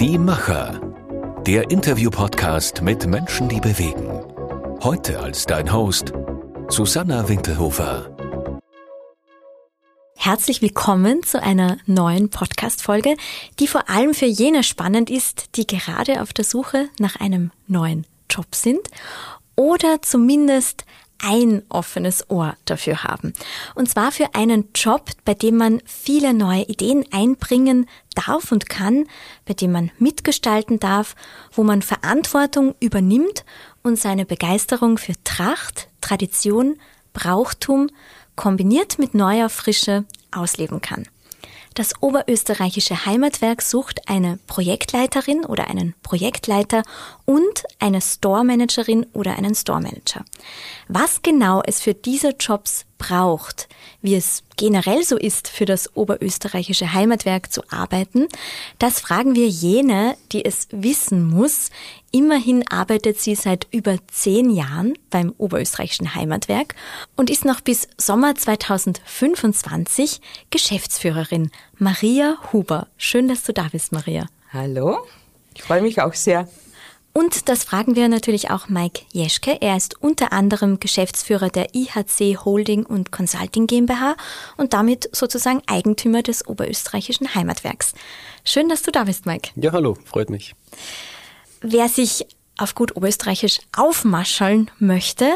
Die Macher. Der Interview-Podcast mit Menschen, die bewegen. Heute als dein Host Susanna Winkelhofer. Herzlich willkommen zu einer neuen Podcast-Folge, die vor allem für jene spannend ist, die gerade auf der Suche nach einem neuen Job sind oder zumindest ein offenes Ohr dafür haben. Und zwar für einen Job, bei dem man viele neue Ideen einbringen darf und kann, bei dem man mitgestalten darf, wo man Verantwortung übernimmt und seine Begeisterung für Tracht, Tradition, Brauchtum kombiniert mit neuer Frische ausleben kann. Das Oberösterreichische Heimatwerk sucht eine Projektleiterin oder einen Projektleiter und eine Store-Managerin oder einen Store-Manager. Was genau es für diese Jobs braucht, wie es generell so ist, für das Oberösterreichische Heimatwerk zu arbeiten, das fragen wir jene, die es wissen muss. Immerhin arbeitet sie seit über zehn Jahren beim Oberösterreichischen Heimatwerk und ist noch bis Sommer 2025 Geschäftsführerin. Maria Huber. Schön, dass du da bist, Maria. Hallo. Ich freue mich auch sehr. Und das fragen wir natürlich auch Mike Jeschke. Er ist unter anderem Geschäftsführer der IHC Holding und Consulting GmbH und damit sozusagen Eigentümer des Oberösterreichischen Heimatwerks. Schön, dass du da bist, Mike. Ja, hallo, freut mich. Wer sich auf gut Oberösterreichisch aufmascheln möchte,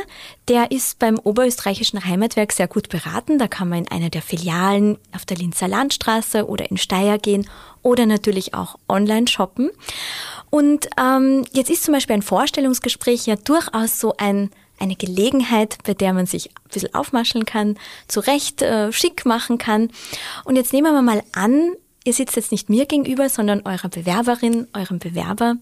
der ist beim Oberösterreichischen Heimatwerk sehr gut beraten. Da kann man in einer der Filialen auf der Linzer Landstraße oder in Steyr gehen oder natürlich auch online shoppen. Und ähm, jetzt ist zum Beispiel ein Vorstellungsgespräch ja durchaus so ein eine Gelegenheit, bei der man sich ein bisschen aufmascheln kann, zurecht äh, schick machen kann. Und jetzt nehmen wir mal an, ihr sitzt jetzt nicht mir gegenüber, sondern eurer Bewerberin, eurem Bewerber.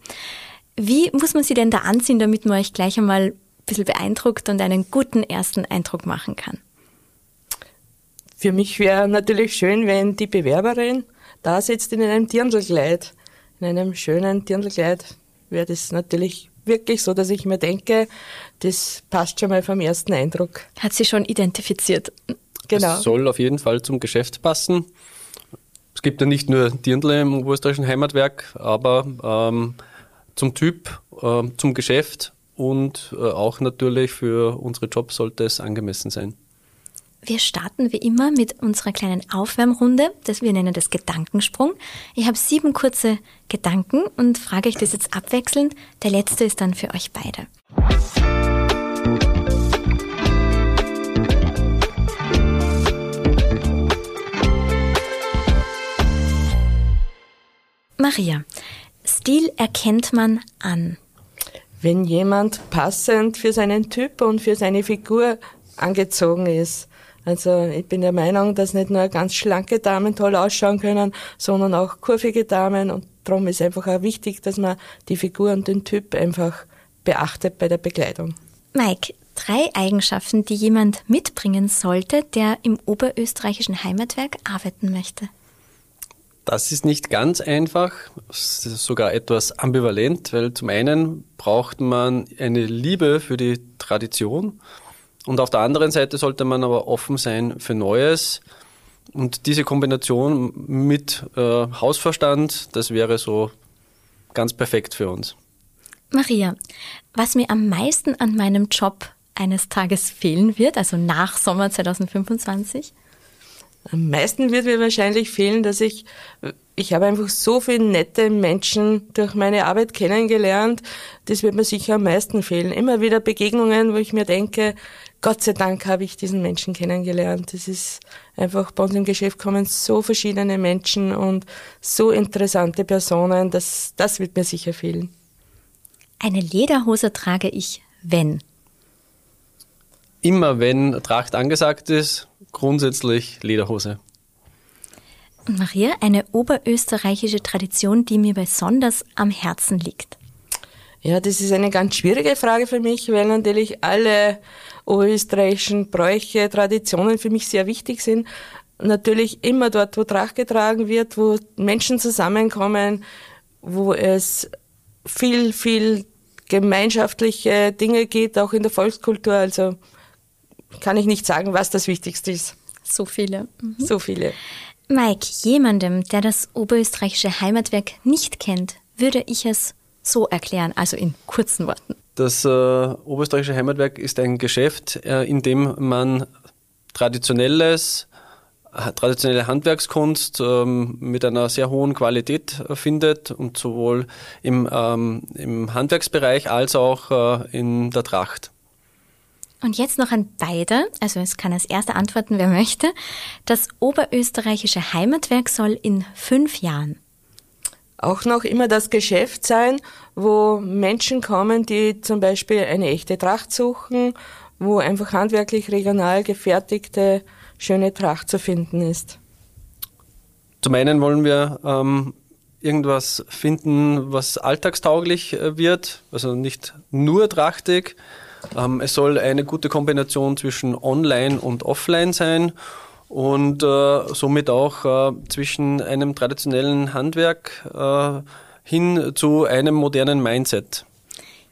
Wie muss man sie denn da anziehen, damit man euch gleich einmal ein bisschen beeindruckt und einen guten ersten Eindruck machen kann? Für mich wäre natürlich schön, wenn die Bewerberin da sitzt in einem Dirndlkleid, in einem schönen Dirndlkleid, wäre das natürlich wirklich so, dass ich mir denke, das passt schon mal vom ersten Eindruck. Hat sie schon identifiziert. Genau. Es soll auf jeden Fall zum Geschäft passen. Es gibt ja nicht nur Dirndl im oberösterreichischen Heimatwerk, aber ähm, zum Typ, äh, zum Geschäft und äh, auch natürlich für unsere Jobs sollte es angemessen sein. Wir starten wie immer mit unserer kleinen Aufwärmrunde, das wir nennen das Gedankensprung. Ich habe sieben kurze Gedanken und frage euch das jetzt abwechselnd. Der letzte ist dann für euch beide. Maria, Stil erkennt man an. Wenn jemand passend für seinen Typ und für seine Figur angezogen ist. Also ich bin der Meinung, dass nicht nur ganz schlanke Damen toll ausschauen können, sondern auch kurvige Damen. Und darum ist einfach auch wichtig, dass man die Figur und den Typ einfach beachtet bei der Bekleidung. Mike, drei Eigenschaften, die jemand mitbringen sollte, der im oberösterreichischen Heimatwerk arbeiten möchte. Das ist nicht ganz einfach, sogar etwas ambivalent, weil zum einen braucht man eine Liebe für die Tradition und auf der anderen Seite sollte man aber offen sein für Neues. Und diese Kombination mit äh, Hausverstand, das wäre so ganz perfekt für uns. Maria, was mir am meisten an meinem Job eines Tages fehlen wird, also nach Sommer 2025? Am meisten wird mir wahrscheinlich fehlen, dass ich, ich habe einfach so viele nette Menschen durch meine Arbeit kennengelernt. Das wird mir sicher am meisten fehlen. Immer wieder Begegnungen, wo ich mir denke, Gott sei Dank habe ich diesen Menschen kennengelernt. Das ist einfach, bei uns im Geschäft kommen so verschiedene Menschen und so interessante Personen, das, das wird mir sicher fehlen. Eine Lederhose trage ich, wenn? Immer wenn Tracht angesagt ist, grundsätzlich Lederhose. Maria, eine oberösterreichische Tradition, die mir besonders am Herzen liegt. Ja, das ist eine ganz schwierige Frage für mich, weil natürlich alle oberösterreichischen Bräuche, Traditionen für mich sehr wichtig sind. Natürlich immer dort, wo Tracht getragen wird, wo Menschen zusammenkommen, wo es viel, viel gemeinschaftliche Dinge geht, auch in der Volkskultur. Also kann ich nicht sagen, was das Wichtigste ist. So viele. Mhm. So viele. Mike, jemandem, der das oberösterreichische Heimatwerk nicht kennt, würde ich es so erklären, also in kurzen Worten? Das äh, Oberösterreichische Heimatwerk ist ein Geschäft, äh, in dem man traditionelles traditionelle Handwerkskunst ähm, mit einer sehr hohen Qualität äh, findet und sowohl im, ähm, im Handwerksbereich als auch äh, in der Tracht. Und jetzt noch an beide, also es kann als erster antworten, wer möchte. Das Oberösterreichische Heimatwerk soll in fünf Jahren auch noch immer das Geschäft sein, wo Menschen kommen, die zum Beispiel eine echte Tracht suchen, wo einfach handwerklich regional gefertigte schöne Tracht zu finden ist. Zum einen wollen wir ähm, irgendwas finden, was alltagstauglich äh, wird, also nicht nur trachtig. Ähm, es soll eine gute Kombination zwischen Online und Offline sein und äh, somit auch äh, zwischen einem traditionellen Handwerk äh, hin zu einem modernen Mindset.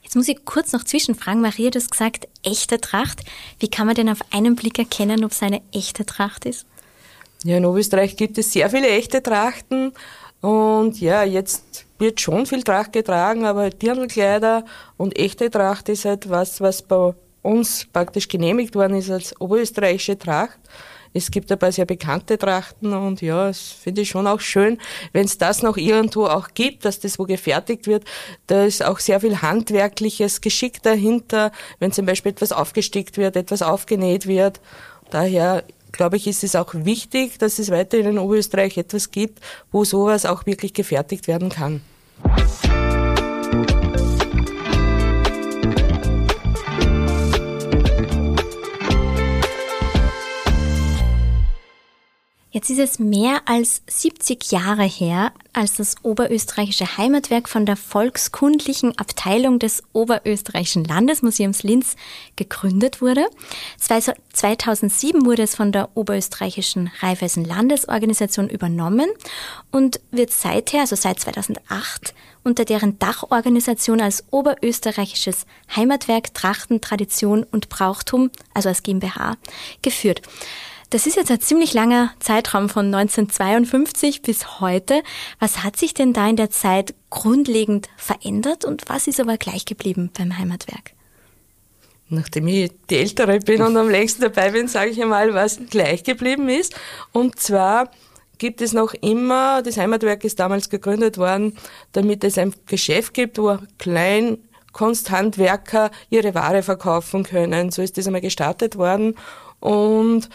Jetzt muss ich kurz noch zwischenfragen. Maria, du hast gesagt, echte Tracht. Wie kann man denn auf einen Blick erkennen, ob es eine echte Tracht ist? Ja, in Oberösterreich gibt es sehr viele echte Trachten. Und ja, jetzt wird schon viel Tracht getragen, aber Dirndlkleider und echte Tracht ist etwas, was bei uns praktisch genehmigt worden ist als oberösterreichische Tracht. Es gibt paar sehr bekannte Trachten und ja, das finde ich schon auch schön, wenn es das noch irgendwo auch gibt, dass das wo gefertigt wird. Da ist auch sehr viel handwerkliches Geschick dahinter, wenn zum Beispiel etwas aufgestickt wird, etwas aufgenäht wird. Daher glaube ich, ist es auch wichtig, dass es weiterhin in Oberösterreich etwas gibt, wo sowas auch wirklich gefertigt werden kann. Thank you. Jetzt ist es mehr als 70 Jahre her, als das Oberösterreichische Heimatwerk von der Volkskundlichen Abteilung des Oberösterreichischen Landesmuseums Linz gegründet wurde. 2007 wurde es von der Oberösterreichischen Raiffeisen Landesorganisation übernommen und wird seither, also seit 2008, unter deren Dachorganisation als Oberösterreichisches Heimatwerk Trachten, Tradition und Brauchtum, also als GmbH, geführt. Das ist jetzt ein ziemlich langer Zeitraum von 1952 bis heute. Was hat sich denn da in der Zeit grundlegend verändert und was ist aber gleich geblieben beim Heimatwerk? Nachdem ich die Ältere bin und am längsten dabei bin, sage ich einmal, was gleich geblieben ist. Und zwar gibt es noch immer, das Heimatwerk ist damals gegründet worden, damit es ein Geschäft gibt, wo klein Kunsthandwerker ihre Ware verkaufen können. So ist das einmal gestartet worden. Und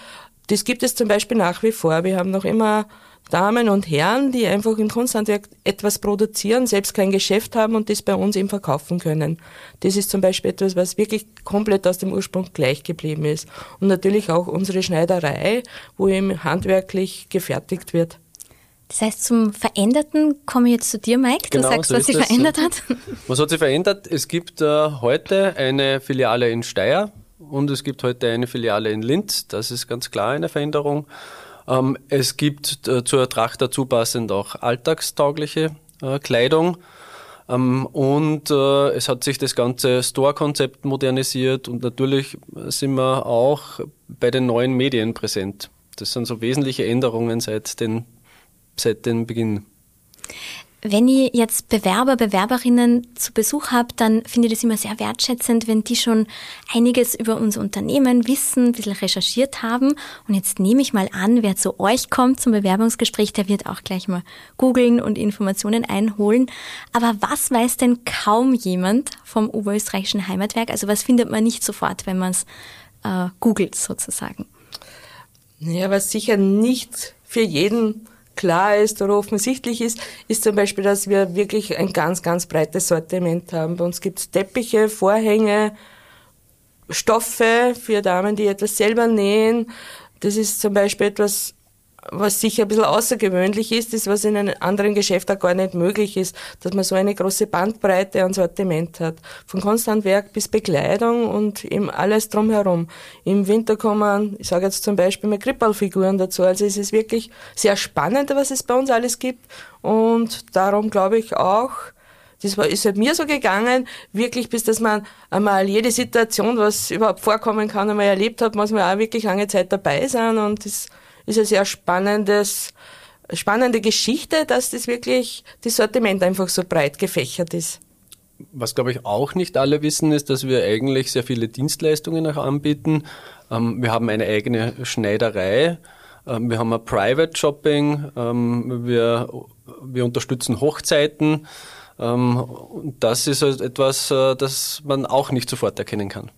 das gibt es zum Beispiel nach wie vor. Wir haben noch immer Damen und Herren, die einfach im Kunsthandwerk etwas produzieren, selbst kein Geschäft haben und das bei uns eben verkaufen können. Das ist zum Beispiel etwas, was wirklich komplett aus dem Ursprung gleich geblieben ist. Und natürlich auch unsere Schneiderei, wo eben handwerklich gefertigt wird. Das heißt, zum Veränderten komme ich jetzt zu dir, Mike. Du genau, sagst, so was sich verändert hat. Was hat sich verändert? Es gibt äh, heute eine Filiale in Steyr, und es gibt heute eine Filiale in Linz. Das ist ganz klar eine Veränderung. Ähm, es gibt äh, zur Tracht dazu passend auch alltagstaugliche äh, Kleidung. Ähm, und äh, es hat sich das ganze Store-Konzept modernisiert und natürlich sind wir auch bei den neuen Medien präsent. Das sind so wesentliche Änderungen seit, den, seit dem Beginn. Wenn ich jetzt Bewerber, Bewerberinnen zu Besuch habe, dann finde ich das immer sehr wertschätzend, wenn die schon einiges über unser Unternehmen wissen, ein bisschen recherchiert haben. Und jetzt nehme ich mal an, wer zu euch kommt zum Bewerbungsgespräch, der wird auch gleich mal googeln und Informationen einholen. Aber was weiß denn kaum jemand vom Oberösterreichischen Heimatwerk? Also was findet man nicht sofort, wenn man es äh, googelt sozusagen? Ja, was sicher nicht für jeden klar ist oder offensichtlich ist, ist zum Beispiel, dass wir wirklich ein ganz, ganz breites Sortiment haben. Bei uns gibt es Teppiche, Vorhänge, Stoffe für Damen, die etwas selber nähen. Das ist zum Beispiel etwas, was sicher ein bisschen außergewöhnlich ist, ist, was in einem anderen Geschäft auch gar nicht möglich ist, dass man so eine große Bandbreite an Sortiment hat. Von Konstantwerk bis Bekleidung und eben alles drumherum. Im Winter kommen, ich sage jetzt zum Beispiel mal Krippalfiguren dazu. Also es ist wirklich sehr spannend, was es bei uns alles gibt. Und darum glaube ich auch, das ist halt mir so gegangen, wirklich bis dass man einmal jede Situation, was überhaupt vorkommen kann, einmal erlebt hat, muss man auch wirklich lange Zeit dabei sein und das ist ein sehr spannendes spannende Geschichte, dass das wirklich das Sortiment einfach so breit gefächert ist. Was, glaube ich, auch nicht alle wissen, ist, dass wir eigentlich sehr viele Dienstleistungen auch anbieten. Ähm, wir haben eine eigene Schneiderei. Ähm, wir haben ein Private Shopping. Ähm, wir, wir unterstützen Hochzeiten. Und das ist halt etwas, äh, das man auch nicht sofort erkennen kann.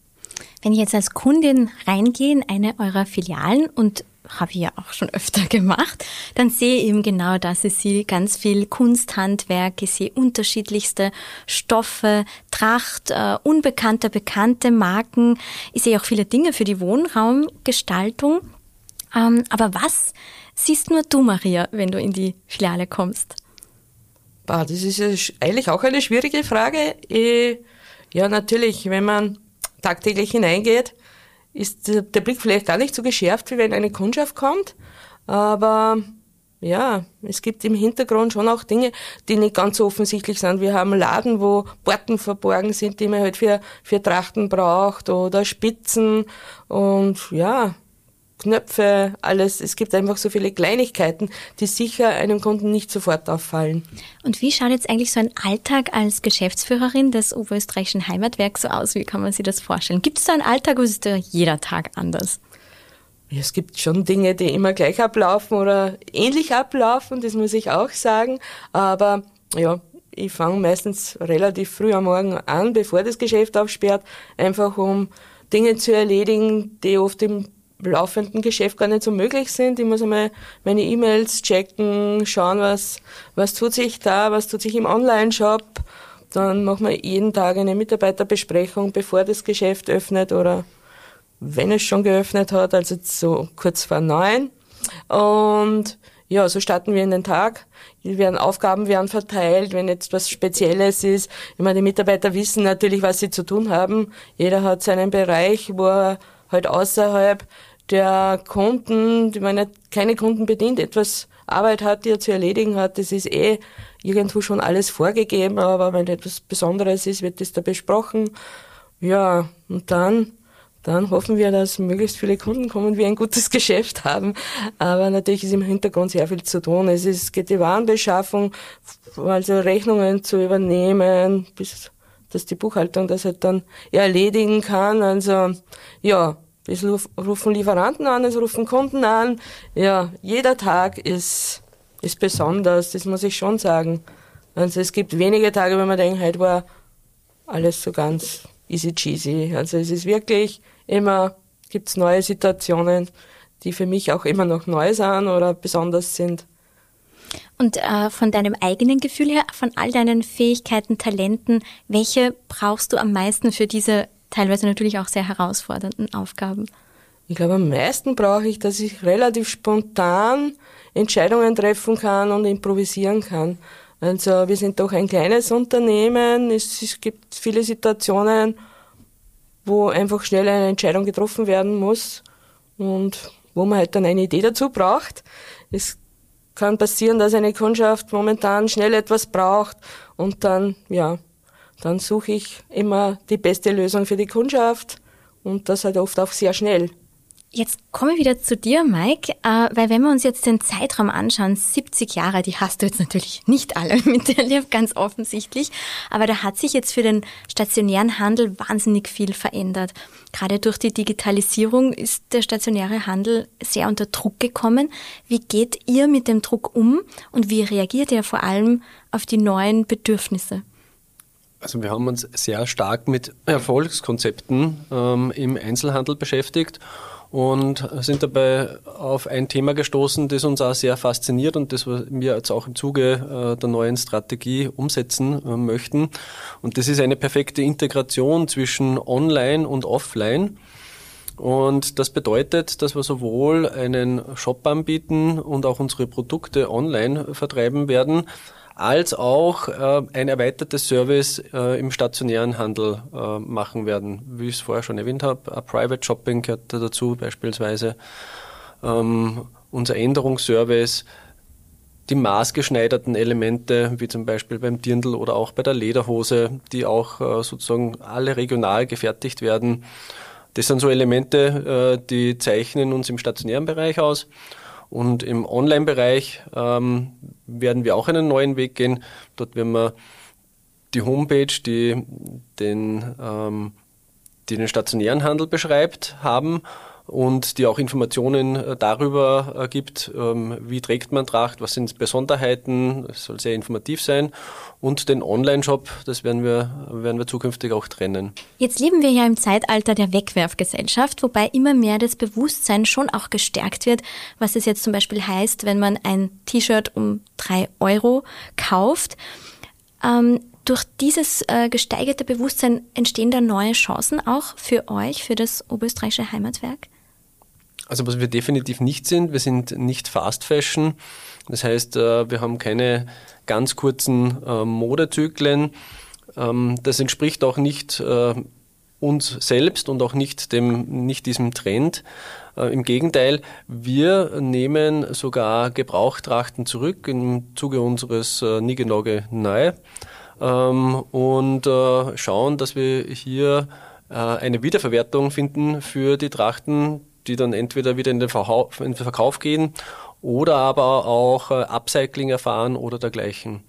Wenn ich jetzt als Kundin reingehe in eine eurer Filialen und habe ich ja auch schon öfter gemacht, dann sehe ich eben genau das. Ich sehe ganz viel Kunsthandwerk, ich sehe unterschiedlichste Stoffe, Tracht, äh, unbekannte, bekannte Marken. Ich sehe auch viele Dinge für die Wohnraumgestaltung. Ähm, aber was siehst nur du, Maria, wenn du in die Filiale kommst? Bah, das ist eigentlich auch eine schwierige Frage. Ja, natürlich, wenn man tagtäglich hineingeht, ist der Blick vielleicht gar nicht so geschärft, wie wenn eine Kundschaft kommt. Aber ja, es gibt im Hintergrund schon auch Dinge, die nicht ganz so offensichtlich sind. Wir haben Laden, wo Borten verborgen sind, die man halt für, für Trachten braucht oder Spitzen und ja, Knöpfe, alles. Es gibt einfach so viele Kleinigkeiten, die sicher einem Kunden nicht sofort auffallen. Und wie schaut jetzt eigentlich so ein Alltag als Geschäftsführerin des Oberösterreichischen Heimatwerks so aus? Wie kann man sich das vorstellen? Gibt es da einen Alltag oder ist da jeder Tag anders? Ja, es gibt schon Dinge, die immer gleich ablaufen oder ähnlich ablaufen, das muss ich auch sagen. Aber ja, ich fange meistens relativ früh am Morgen an, bevor das Geschäft aufsperrt, einfach um Dinge zu erledigen, die oft im laufenden Geschäft gar nicht so möglich sind. Ich muss einmal meine E-Mails checken, schauen, was, was tut sich da, was tut sich im Online-Shop. Dann machen wir jeden Tag eine Mitarbeiterbesprechung, bevor das Geschäft öffnet oder wenn es schon geöffnet hat, also so kurz vor neun. Und ja, so starten wir in den Tag. Werden, Aufgaben werden verteilt, wenn jetzt was Spezielles ist. Ich meine, die Mitarbeiter wissen natürlich, was sie zu tun haben. Jeder hat seinen Bereich, wo er halt außerhalb der Kunden, die man keine Kunden bedient, etwas Arbeit hat, die er zu erledigen hat. Das ist eh irgendwo schon alles vorgegeben, aber wenn etwas Besonderes ist, wird das da besprochen. Ja, und dann, dann hoffen wir, dass möglichst viele Kunden kommen wir ein gutes Geschäft haben. Aber natürlich ist im Hintergrund sehr viel zu tun. Es ist, geht die Warenbeschaffung, also Rechnungen zu übernehmen, bis dass die Buchhaltung das halt dann erledigen kann. Also ja, es rufen Lieferanten an, es rufen Kunden an. Ja, jeder Tag ist, ist besonders, das muss ich schon sagen. Also es gibt wenige Tage, wenn man denkt, heute war alles so ganz easy cheesy. Also es ist wirklich immer, gibt's neue Situationen, die für mich auch immer noch neu sind oder besonders sind. Und äh, von deinem eigenen Gefühl her, von all deinen Fähigkeiten, Talenten, welche brauchst du am meisten für diese teilweise natürlich auch sehr herausfordernden Aufgaben? Ich glaube, am meisten brauche ich, dass ich relativ spontan Entscheidungen treffen kann und improvisieren kann. Also wir sind doch ein kleines Unternehmen. Es, es gibt viele Situationen, wo einfach schnell eine Entscheidung getroffen werden muss und wo man halt dann eine Idee dazu braucht. Es kann passieren, dass eine Kundschaft momentan schnell etwas braucht und dann, ja, dann suche ich immer die beste Lösung für die Kundschaft und das halt oft auch sehr schnell. Jetzt komme ich wieder zu dir, Mike, äh, weil wenn wir uns jetzt den Zeitraum anschauen, 70 Jahre, die hast du jetzt natürlich nicht alle miterlebt, ganz offensichtlich, aber da hat sich jetzt für den stationären Handel wahnsinnig viel verändert. Gerade durch die Digitalisierung ist der stationäre Handel sehr unter Druck gekommen. Wie geht ihr mit dem Druck um und wie reagiert ihr vor allem auf die neuen Bedürfnisse? Also wir haben uns sehr stark mit Erfolgskonzepten ähm, im Einzelhandel beschäftigt und sind dabei auf ein Thema gestoßen, das uns auch sehr fasziniert und das wir jetzt auch im Zuge äh, der neuen Strategie umsetzen äh, möchten. Und das ist eine perfekte Integration zwischen Online und Offline. Und das bedeutet, dass wir sowohl einen Shop anbieten und auch unsere Produkte online vertreiben werden, als auch äh, ein erweitertes Service äh, im stationären Handel äh, machen werden. Wie ich es vorher schon erwähnt habe, Private Shopping gehört dazu beispielsweise, ähm, unser Änderungsservice, die maßgeschneiderten Elemente, wie zum Beispiel beim Dirndl oder auch bei der Lederhose, die auch äh, sozusagen alle regional gefertigt werden. Das sind so Elemente, äh, die zeichnen uns im stationären Bereich aus. Und im Online-Bereich ähm, werden wir auch einen neuen Weg gehen. Dort werden wir die Homepage, die den, ähm, die den stationären Handel beschreibt, haben und die auch Informationen äh, darüber äh, gibt, ähm, wie trägt man Tracht, was sind Besonderheiten, es soll sehr informativ sein und den Online-Shop, das werden wir, werden wir zukünftig auch trennen. Jetzt leben wir ja im Zeitalter der Wegwerfgesellschaft, wobei immer mehr das Bewusstsein schon auch gestärkt wird, was es jetzt zum Beispiel heißt, wenn man ein T-Shirt um drei Euro kauft. Ähm, durch dieses äh, gesteigerte Bewusstsein entstehen da neue Chancen auch für euch, für das Oberösterreichische Heimatwerk? Also was wir definitiv nicht sind, wir sind nicht Fast Fashion. Das heißt, äh, wir haben keine ganz kurzen äh, Modezyklen. Ähm, das entspricht auch nicht äh, uns selbst und auch nicht dem, nicht diesem Trend. Im Gegenteil, wir nehmen sogar Gebrauchtrachten zurück im Zuge unseres Nigenoge Neu ähm, und schauen, dass wir hier eine Wiederverwertung finden für die Trachten, die dann entweder wieder in den, Verkauf, in den Verkauf gehen oder aber auch äh, Upcycling erfahren oder dergleichen.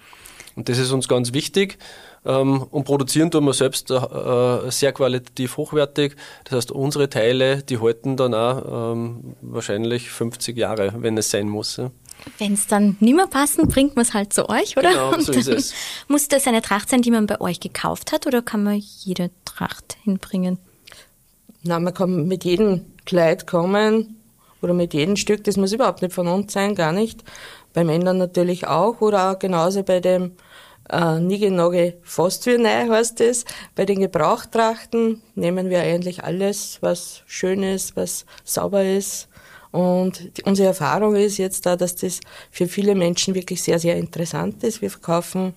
Und das ist uns ganz wichtig. Ähm, und produzieren tun wir selbst äh, sehr qualitativ hochwertig. Das heißt, unsere Teile, die halten dann auch ähm, wahrscheinlich 50 Jahre, wenn es sein muss. Ja. Wenn es dann nicht mehr passen, bringt man es halt zu euch, oder? Genau, so ist es. Muss das eine Tracht sein, die man bei euch gekauft hat, oder kann man jede Tracht hinbringen? Na, man kann mit jedem Kleid kommen oder mit jedem Stück, das muss überhaupt nicht von uns sein, gar nicht. Bei Männern natürlich auch oder auch genauso bei dem äh, Nigenoge neu heißt es. Bei den Gebrauchtrachten nehmen wir eigentlich alles, was schön ist, was sauber ist. Und die, unsere Erfahrung ist jetzt da, dass das für viele Menschen wirklich sehr, sehr interessant ist. Wir verkaufen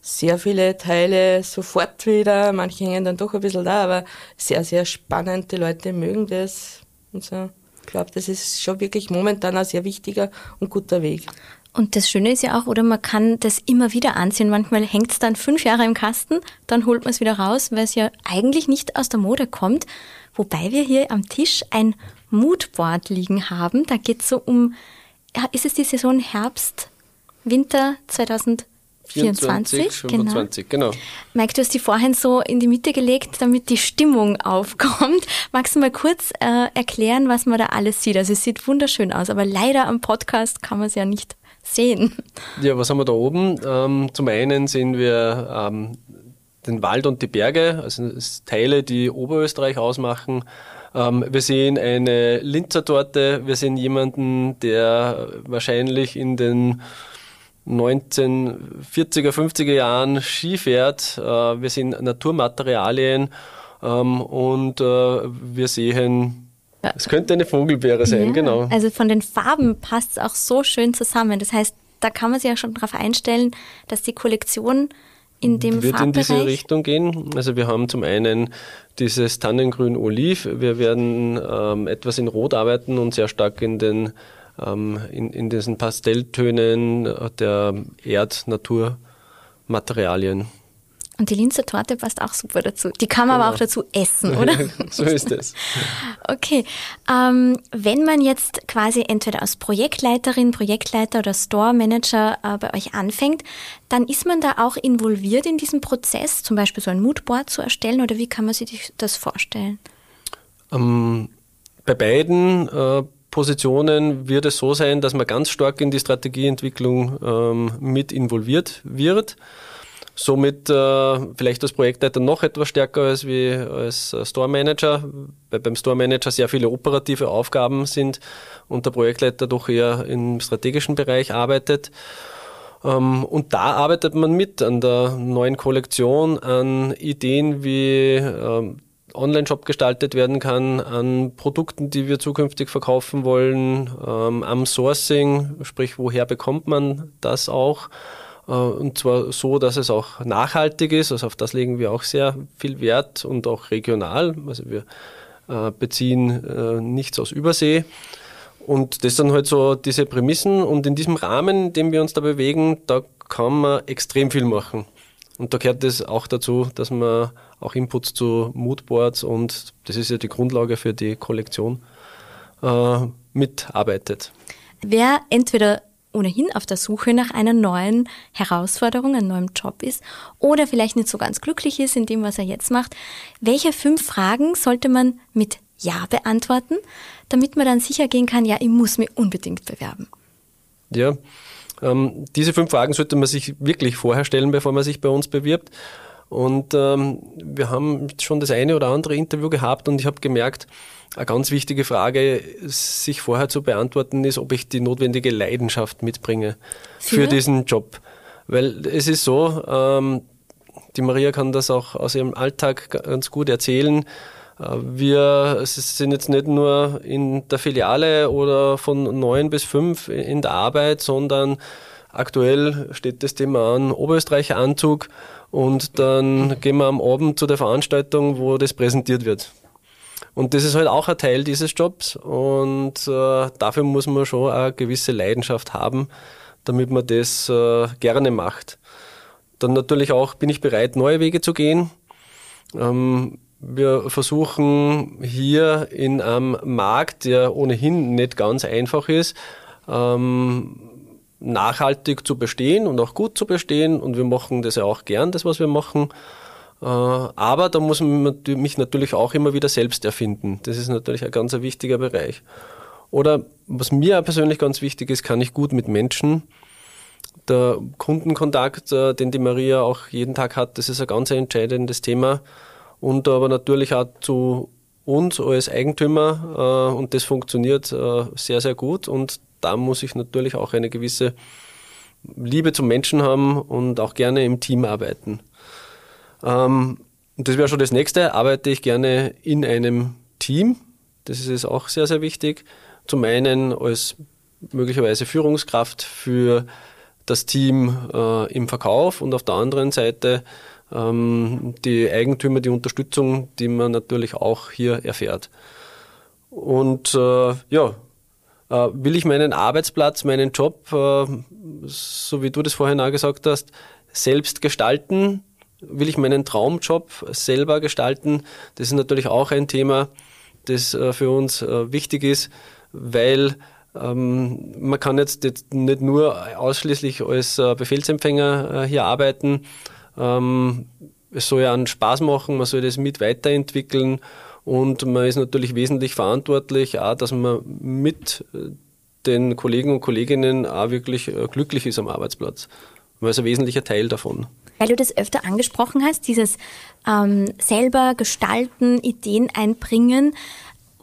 sehr viele Teile sofort wieder. Manche hängen dann doch ein bisschen da, aber sehr, sehr spannend. Die Leute mögen das. Und so. Ich glaube, das ist schon wirklich momentan ein sehr wichtiger und guter Weg. Und das Schöne ist ja auch, oder man kann das immer wieder anziehen. Manchmal hängt es dann fünf Jahre im Kasten, dann holt man es wieder raus, weil es ja eigentlich nicht aus der Mode kommt. Wobei wir hier am Tisch ein Moodboard liegen haben. Da geht es so um, ist es die Saison Herbst, Winter 2000? 24, 25, genau. genau. Mike, du hast die vorhin so in die Mitte gelegt, damit die Stimmung aufkommt. Magst du mal kurz äh, erklären, was man da alles sieht? Also es sieht wunderschön aus, aber leider am Podcast kann man es ja nicht sehen. Ja, was haben wir da oben? Ähm, zum einen sehen wir ähm, den Wald und die Berge, also Teile, die Oberösterreich ausmachen. Ähm, wir sehen eine Linzer Torte, wir sehen jemanden, der wahrscheinlich in den 1940er, 50er Jahren Ski fährt. Äh, wir sehen Naturmaterialien ähm, und äh, wir sehen es könnte eine Vogelbeere sein, ja, genau. Also von den Farben passt es auch so schön zusammen. Das heißt, da kann man sich ja schon darauf einstellen, dass die Kollektion in dem wird Farbbereich in diese Richtung gehen. Also wir haben zum einen dieses Tannengrün-Oliv. Wir werden ähm, etwas in Rot arbeiten und sehr stark in den ähm, in, in diesen Pastelltönen der Erd-Natur-Materialien. Und die Linzer Torte passt auch super dazu. Die kann man genau. aber auch dazu essen, oder? so ist es. okay. Ähm, wenn man jetzt quasi entweder als Projektleiterin, Projektleiter oder Store Manager äh, bei euch anfängt, dann ist man da auch involviert in diesem Prozess, zum Beispiel so ein Moodboard zu erstellen oder wie kann man sich das vorstellen? Ähm, bei beiden äh, Positionen wird es so sein, dass man ganz stark in die Strategieentwicklung ähm, mit involviert wird. Somit äh, vielleicht als Projektleiter noch etwas stärker als wie als Store Manager, weil beim Store Manager sehr viele operative Aufgaben sind und der Projektleiter doch eher im strategischen Bereich arbeitet. Ähm, und da arbeitet man mit an der neuen Kollektion, an Ideen wie ähm, Online-Shop gestaltet werden kann, an Produkten, die wir zukünftig verkaufen wollen, ähm, am Sourcing, sprich, woher bekommt man das auch? Äh, und zwar so, dass es auch nachhaltig ist, also auf das legen wir auch sehr viel Wert und auch regional. Also wir äh, beziehen äh, nichts aus Übersee. Und das sind halt so diese Prämissen und in diesem Rahmen, in dem wir uns da bewegen, da kann man extrem viel machen. Und da gehört es auch dazu, dass man auch Inputs zu Moodboards und das ist ja die Grundlage für die Kollektion, äh, mitarbeitet. Wer entweder ohnehin auf der Suche nach einer neuen Herausforderung, einem neuen Job ist oder vielleicht nicht so ganz glücklich ist in dem, was er jetzt macht, welche fünf Fragen sollte man mit Ja beantworten, damit man dann sicher gehen kann, ja, ich muss mich unbedingt bewerben? Ja, ähm, diese fünf Fragen sollte man sich wirklich vorher stellen, bevor man sich bei uns bewirbt. Und ähm, wir haben schon das eine oder andere Interview gehabt und ich habe gemerkt, eine ganz wichtige Frage, sich vorher zu beantworten, ist, ob ich die notwendige Leidenschaft mitbringe für, für diesen Job. Weil es ist so, ähm, die Maria kann das auch aus ihrem Alltag ganz gut erzählen. Äh, wir sind jetzt nicht nur in der Filiale oder von neun bis fünf in der Arbeit, sondern aktuell steht das Thema an Oberösterreicher Anzug und dann gehen wir am Abend zu der Veranstaltung, wo das präsentiert wird. Und das ist halt auch ein Teil dieses Jobs und äh, dafür muss man schon eine gewisse Leidenschaft haben, damit man das äh, gerne macht. Dann natürlich auch bin ich bereit, neue Wege zu gehen. Ähm, wir versuchen hier in einem Markt, der ohnehin nicht ganz einfach ist, ähm, nachhaltig zu bestehen und auch gut zu bestehen. Und wir machen das ja auch gern, das, was wir machen. Äh, aber da muss man mich natürlich auch immer wieder selbst erfinden. Das ist natürlich ein ganz wichtiger Bereich. Oder was mir persönlich ganz wichtig ist, kann ich gut mit Menschen. Der Kundenkontakt, äh, den die Maria auch jeden Tag hat, das ist ein ganz entscheidendes Thema. Und aber natürlich auch zu uns als Eigentümer äh, und das funktioniert sehr, sehr gut. Und da muss ich natürlich auch eine gewisse Liebe zum Menschen haben und auch gerne im Team arbeiten. Ähm, das wäre schon das nächste. Arbeite ich gerne in einem Team. Das ist auch sehr, sehr wichtig. Zum einen als möglicherweise Führungskraft für das Team äh, im Verkauf und auf der anderen Seite ähm, die Eigentümer, die Unterstützung, die man natürlich auch hier erfährt. Und äh, ja, will ich meinen Arbeitsplatz, meinen Job, äh, so wie du das vorhin auch gesagt hast, selbst gestalten? Will ich meinen Traumjob selber gestalten? Das ist natürlich auch ein Thema, das äh, für uns wichtig ist, weil ähm, man kann jetzt nicht nur ausschließlich als Befehlsempfänger hier arbeiten. Ähm, es soll ja einen Spaß machen, man soll das mit weiterentwickeln und man ist natürlich wesentlich verantwortlich, auch, dass man mit den Kollegen und Kolleginnen auch wirklich äh, glücklich ist am Arbeitsplatz. Man ist ein wesentlicher Teil davon. Weil du das öfter angesprochen hast, dieses ähm, selber gestalten, Ideen einbringen.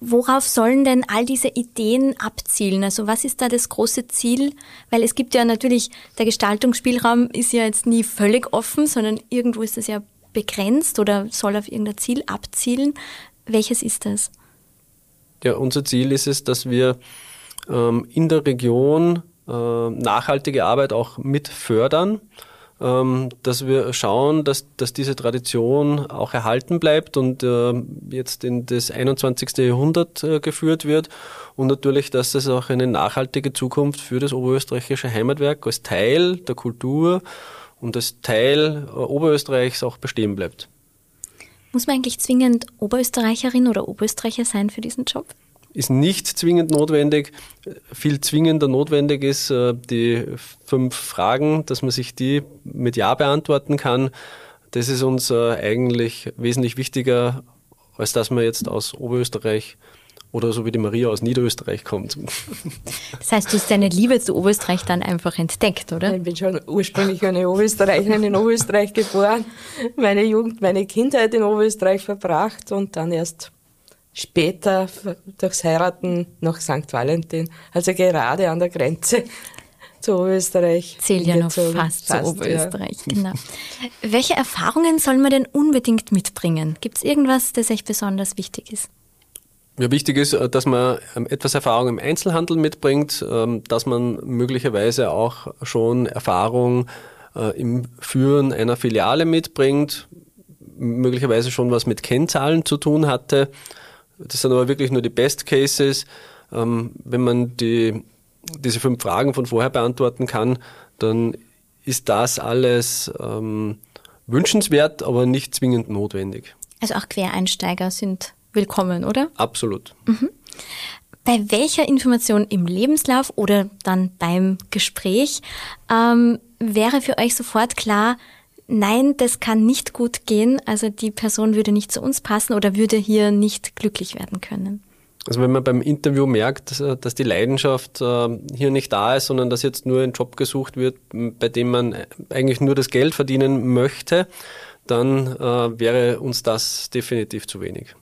Worauf sollen denn all diese Ideen abzielen? Also was ist da das große Ziel? Weil es gibt ja natürlich, der Gestaltungsspielraum ist ja jetzt nie völlig offen, sondern irgendwo ist das ja begrenzt oder soll auf irgendein Ziel abzielen. Welches ist das? Ja, unser Ziel ist es, dass wir ähm, in der Region äh, nachhaltige Arbeit auch mit fördern, ähm, dass wir schauen, dass, dass diese Tradition auch erhalten bleibt und äh, jetzt in das 21. Jahrhundert äh, geführt wird und natürlich, dass es auch eine nachhaltige Zukunft für das oberösterreichische Heimatwerk als Teil der Kultur und als Teil äh, Oberösterreichs auch bestehen bleibt. Muss man eigentlich zwingend Oberösterreicherin oder Oberösterreicher sein für diesen Job? Ist nicht zwingend notwendig. Viel zwingender notwendig ist äh, die fünf Fragen, dass man sich die mit Ja beantworten kann. Das ist uns äh, eigentlich wesentlich wichtiger, als dass man jetzt aus Oberösterreich oder so wie die Maria aus Niederösterreich kommt. Das heißt, du hast deine Liebe zu Oberösterreich dann einfach entdeckt, oder? Ich bin schon ursprünglich eine Oberösterreicherin in Oberösterreich geboren, meine Jugend, meine Kindheit in Oberösterreich verbracht und dann erst später durchs Heiraten nach St. Valentin, also gerade an der Grenze zu Oberösterreich. Zählt ja noch fast, fast zu Oberösterreich, ja. genau. Welche Erfahrungen soll man denn unbedingt mitbringen? Gibt es irgendwas, das euch besonders wichtig ist? Ja, wichtig ist, äh, dass man ähm, etwas Erfahrung im Einzelhandel mitbringt, ähm, dass man möglicherweise auch schon Erfahrung äh, im Führen einer Filiale mitbringt, möglicherweise schon was mit Kennzahlen zu tun hatte. Das sind aber wirklich nur die Best Cases. Ähm, wenn man die, diese fünf Fragen von vorher beantworten kann, dann ist das alles wünschenswert, aber nicht zwingend notwendig. Also auch Quereinsteiger sind willkommen, oder? Absolut. Mhm. bei welcher Information im Lebenslauf oder dann beim Gespräch ähm, wäre für euch sofort klar, nein, das kann nicht gut gehen, also die Person würde nicht zu uns passen oder würde hier nicht glücklich werden können? Also wenn man beim Interview merkt, dass die Leidenschaft äh, hier nicht da ist, sondern dass jetzt nur ein Job gesucht wird, bei dem man eigentlich nur das Geld verdienen möchte, dann äh, wäre uns das definitiv zu wenig.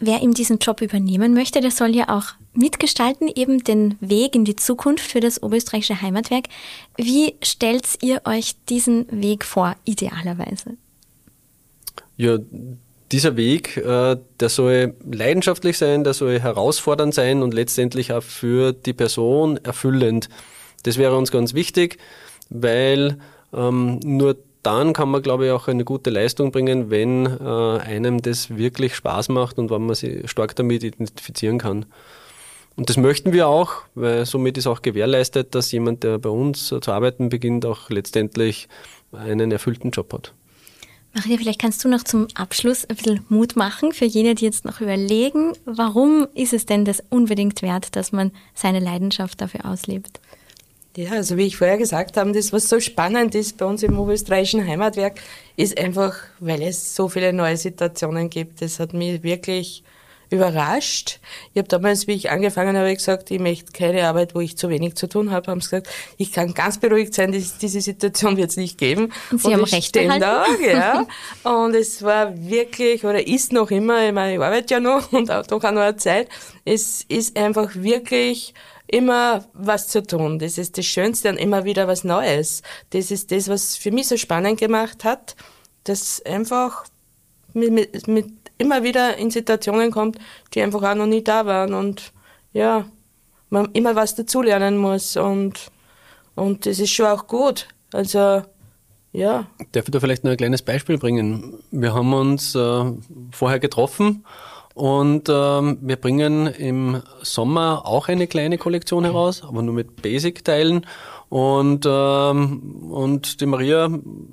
Wer ihm diesen Job übernehmen möchte, der soll ja auch mitgestalten, eben den Weg in die Zukunft für das Oberösterreichische Heimatwerk. Wie stellt ihr euch diesen Weg vor, idealerweise? Ja, dieser Weg, äh, der soll leidenschaftlich sein, der soll herausfordernd sein und letztendlich auch für die Person erfüllend. Das wäre uns ganz wichtig, weil ähm, nur dann kann man, glaube ich, auch eine gute Leistung bringen, wenn äh, einem das wirklich Spaß macht und wenn man sich stark damit identifizieren kann. Und das möchten wir auch, weil somit ist auch gewährleistet, dass jemand, der bei uns zu arbeiten beginnt, auch letztendlich einen erfüllten Job hat. Maria, vielleicht kannst du noch zum Abschluss ein bisschen Mut machen für jene, die jetzt noch überlegen, warum ist es denn das unbedingt wert, dass man seine Leidenschaft dafür auslebt? Ja, also wie ich vorher gesagt habe, das, was so spannend ist bei uns im oberösterreichischen Heimatwerk, ist einfach, weil es so viele neue Situationen gibt. Das hat mich wirklich überrascht. Ich habe damals, wie ich angefangen habe, gesagt, ich möchte keine Arbeit, wo ich zu wenig zu tun habe, haben sie gesagt, ich kann ganz beruhigt sein, dass diese Situation wird es nicht geben. Und Sie und haben recht da, ja. Und es war wirklich, oder ist noch immer, ich meine, ich arbeite ja noch und auch doch auch noch eine Zeit, es ist einfach wirklich immer was zu tun. Das ist das Schönste und immer wieder was Neues. Das ist das, was für mich so spannend gemacht hat, dass einfach mit, mit, mit immer wieder in Situationen kommt, die einfach auch noch nie da waren und ja, man immer was dazulernen muss und, und das ist schon auch gut. Also, ja. Darf ich da vielleicht noch ein kleines Beispiel bringen? Wir haben uns äh, vorher getroffen und ähm, wir bringen im Sommer auch eine kleine Kollektion heraus, aber nur mit Basic-Teilen. Und, ähm, und die Maria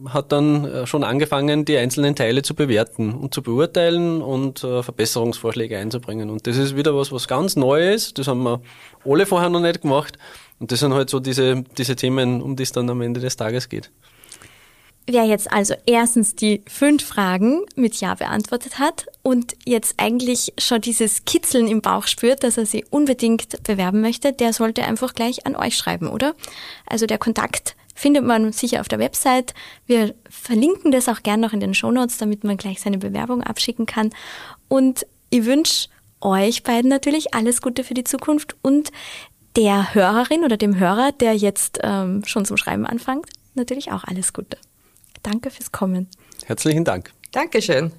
hat dann äh, schon angefangen, die einzelnen Teile zu bewerten und zu beurteilen und äh, Verbesserungsvorschläge einzubringen. Und das ist wieder was, was ganz neu ist. Das haben wir alle vorher noch nicht gemacht. Und das sind halt so diese, diese Themen, um die es dann am Ende des Tages geht. Wer jetzt also erstens die fünf Fragen mit Ja beantwortet hat und jetzt eigentlich schon dieses Kitzeln im Bauch spürt, dass er sie unbedingt bewerben möchte, der sollte einfach gleich an euch schreiben, oder? Also der Kontakt findet man sicher auf der Website. Wir verlinken das auch gern noch in den Shownotes, damit man gleich seine Bewerbung abschicken kann. Und ich wünsche euch beiden natürlich alles Gute für die Zukunft und der Hörerin oder dem Hörer, der jetzt ähm, schon zum Schreiben anfängt, natürlich auch alles Gute. Danke fürs Kommen. Herzlichen Dank. Dankeschön.